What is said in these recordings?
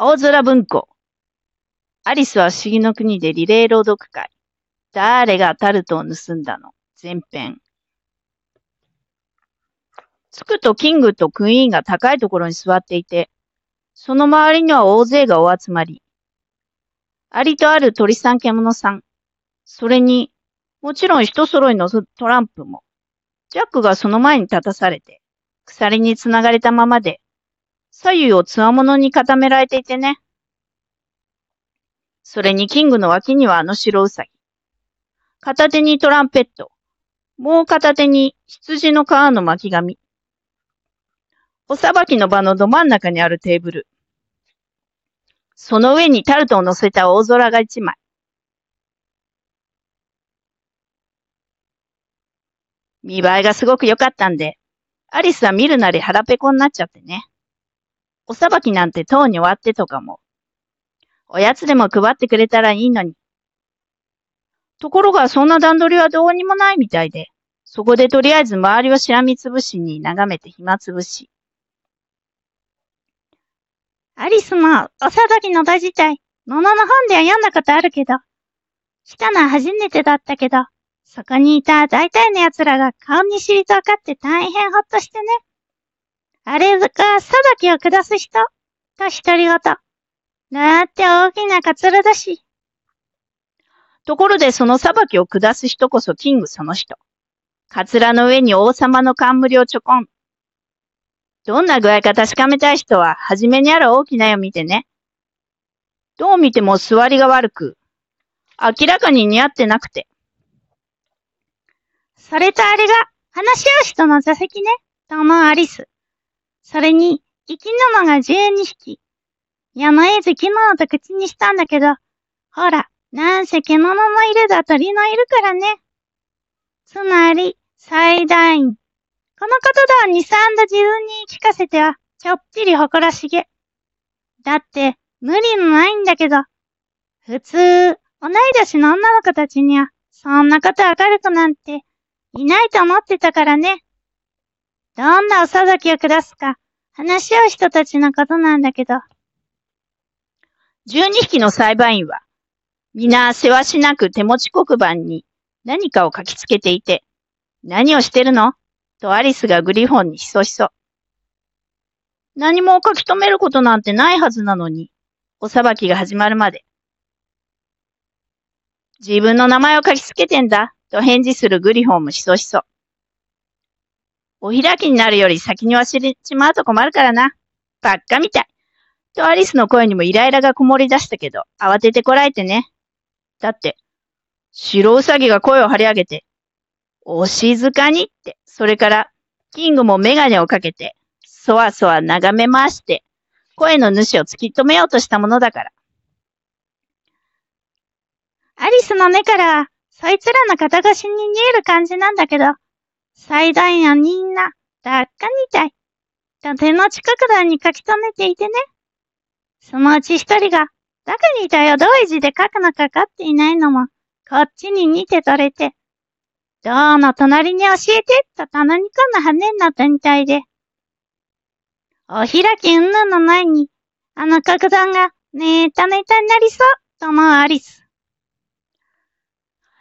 青空文庫。アリスは不思議の国でリレー朗読会。誰がタルトを盗んだの？前編。着くとキングとクイーンが高いところに座っていて、その周りには大勢がお集まり。ありとある鳥さん獣さん。それに、もちろん人揃いのトランプも。ジャックがその前に立たされて、鎖につながれたままで、左右をつわものに固められていてね。それにキングの脇にはあの白ウサギ。片手にトランペット。もう片手に羊の皮の巻き紙。おさばきの場のど真ん中にあるテーブル。その上にタルトを乗せた大空が一枚。見栄えがすごく良かったんで、アリスは見るなり腹ペコになっちゃってね。おさばきなんてとうに終わってとかも。おやつでも配ってくれたらいいのに。ところがそんな段取りはどうにもないみたいで、そこでとりあえず周りをしらみつぶしに眺めて暇つぶし。アリスもおさばきの場自体、ものの本では読んだことあるけど、来たのは初めてだったけど、そこにいた大体の奴らが顔に知りと分かって大変ほっとしてね。あれが裁きを下す人と独り言。だって大きなカツラだし。ところでその裁きを下す人こそキングその人。カツラの上に王様の冠をちょこん。どんな具合か確かめたい人は、はじめにある大きな絵を見てね。どう見ても座りが悪く、明らかに似合ってなくて。それとあれが、話し合う人の座席ね、と思うアリス。それに、生き物が12匹。やむえず着物と口にしたんだけど、ほら、なんせ獣のいるだ鳥のいるからね。つまり、最大員。このことだ、二三度自分に聞かせては、ちょっぴり誇らしげ。だって、無理もないんだけど。普通、同い年の女の子たちには、そんなことわかる子なんて、いないと思ってたからね。どんなお裁きを下すか、話し合う人たちのことなんだけど。十二匹の裁判員は、皆せわしなく手持ち黒板に何かを書きつけていて、何をしてるの？とアリスがグリフォンにひそひそ。何も書き留めることなんてないはずなのに、お裁きが始まるまで。自分の名前を書きつけてんだ、と返事するグリフォンもひそひそ。お開きになるより先に忘れちまうと困るからな。ばっかみたい。とアリスの声にもイライラがこもり出したけど、慌ててこらえてね。だって、白ウサギが声を張り上げて、お静かにって、それから、キングもメガネをかけて、そわそわ眺め回して、声の主を突き止めようとしたものだから。アリスの目から、そいつらの肩越しに見える感じなんだけど、最大のみんな、だっかみたい。と手の近くだに書き留めていてね。そのうち一人が、どこにいたよ、同意字で書くのかかっていないのも、こっちに似て取れて、どうの隣に教えて、と棚にこんな羽になったみたいで。お開きうんぬの前に、あの角段が、ネタネタになりそう、と思うアリス。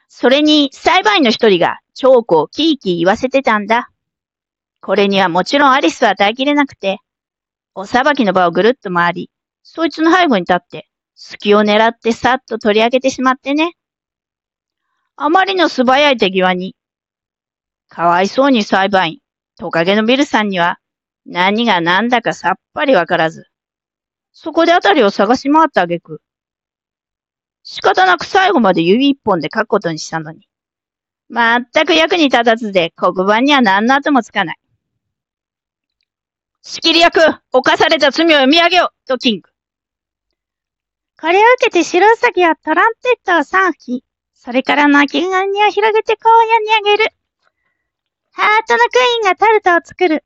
それに、裁判員の一人が、チョークをキーキー言わせてたんだ。これにはもちろんアリスは耐えきれなくて、お裁きの場をぐるっと回り、そいつの背後に立って、隙を狙ってさっと取り上げてしまってね。あまりの素早い手際に、かわいそうに裁判員、トカゲのビルさんには、何が何だかさっぱりわからず、そこであたりを探し回ったあげく、仕方なく最後まで指一本で書くことにしたのに、まったく役に立たずで黒板には何の後もつかない。仕切り役、犯された罪を読み上げようとキング。これを受けて白ウサギはトランペットを3吹き、それから鳴きガニを広げて荒野にあげる。ハートのクイーンがタルトを作る。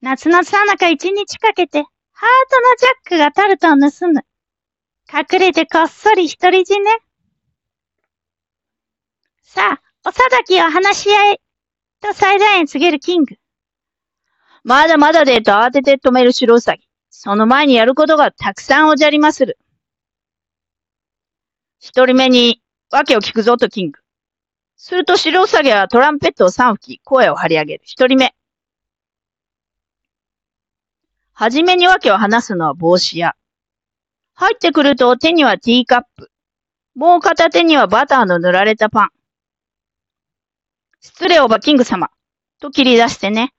夏のさなか一日かけて、ハートのジャックがタルトを盗む。隠れてこっそり独り占め。さあ、おさだきを話し合い、と最大に告げるキング。まだまだでと慌てて止める白ウサギ。その前にやることがたくさんおじゃりまする。一人目に、訳を聞くぞとキング。すると白ウサギはトランペットを三吹き、声を張り上げる。一人目。はじめに訳を話すのは帽子屋。入ってくると手にはティーカップ。もう片手にはバターの塗られたパン。失礼おばキング様。と切り出してね。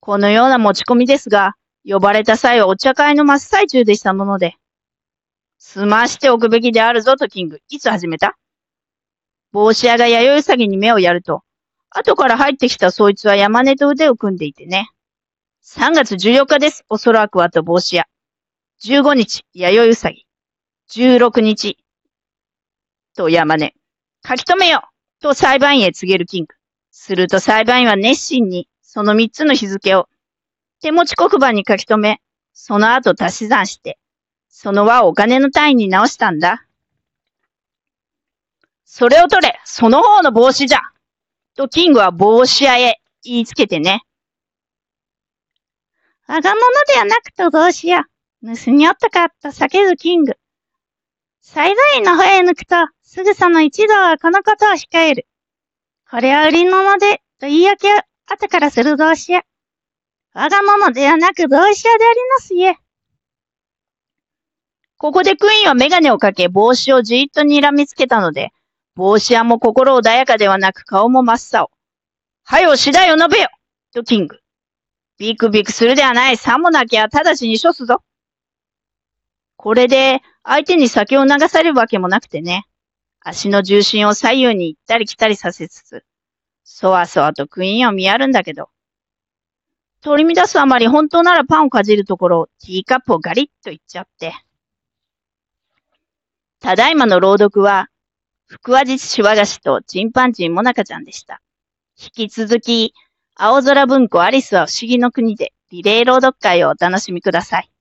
このような持ち込みですが、呼ばれた際はお茶会の真っ最中でしたもので。済ましておくべきであるぞとキング。いつ始めた？帽子屋が弥生うさぎに目をやると、後から入ってきたそいつは山根と腕を組んでいてね。3月14日です。おそらくはと帽子屋。15日、弥生うさぎ。16日、と山根。書き留めよと裁判員へ告げるキング。すると裁判員は熱心にその3つの日付を手持ち黒板に書き留め、その後足し算して、その輪をお金の単位に直したんだ。それを取れその方の帽子じゃとキングは帽子屋へ言いつけてね。我が物ではなくと帽子屋。盗みおったかと叫ぶキング。裁判員の方へ抜くと、すぐその一同はこのことを控える。これは売り物で、と言い訳を後からする帽子屋。我が物ではなく帽子屋でありますゆえ。ここでクイーンはメガネをかけ帽子をじーっと睨みつけたので、帽子屋も心穏やかではなく顔も真っ青。はよ、次第を述べよとキング。ビクビクするではない。さもなきゃ直ちに処すぞ。これで相手に酒を流されるわけもなくてね。足の重心を左右に行ったり来たりさせつつ、そわそわとクイーンを見やるんだけど、取り乱すあまり本当ならパンをかじるところ、ティーカップをガリッといっちゃって。ただいまの朗読は、福和実し和菓子とチンパンジーモナカちゃんでした。引き続き、青空文庫アリスは不思議の国でリレー朗読会をお楽しみください。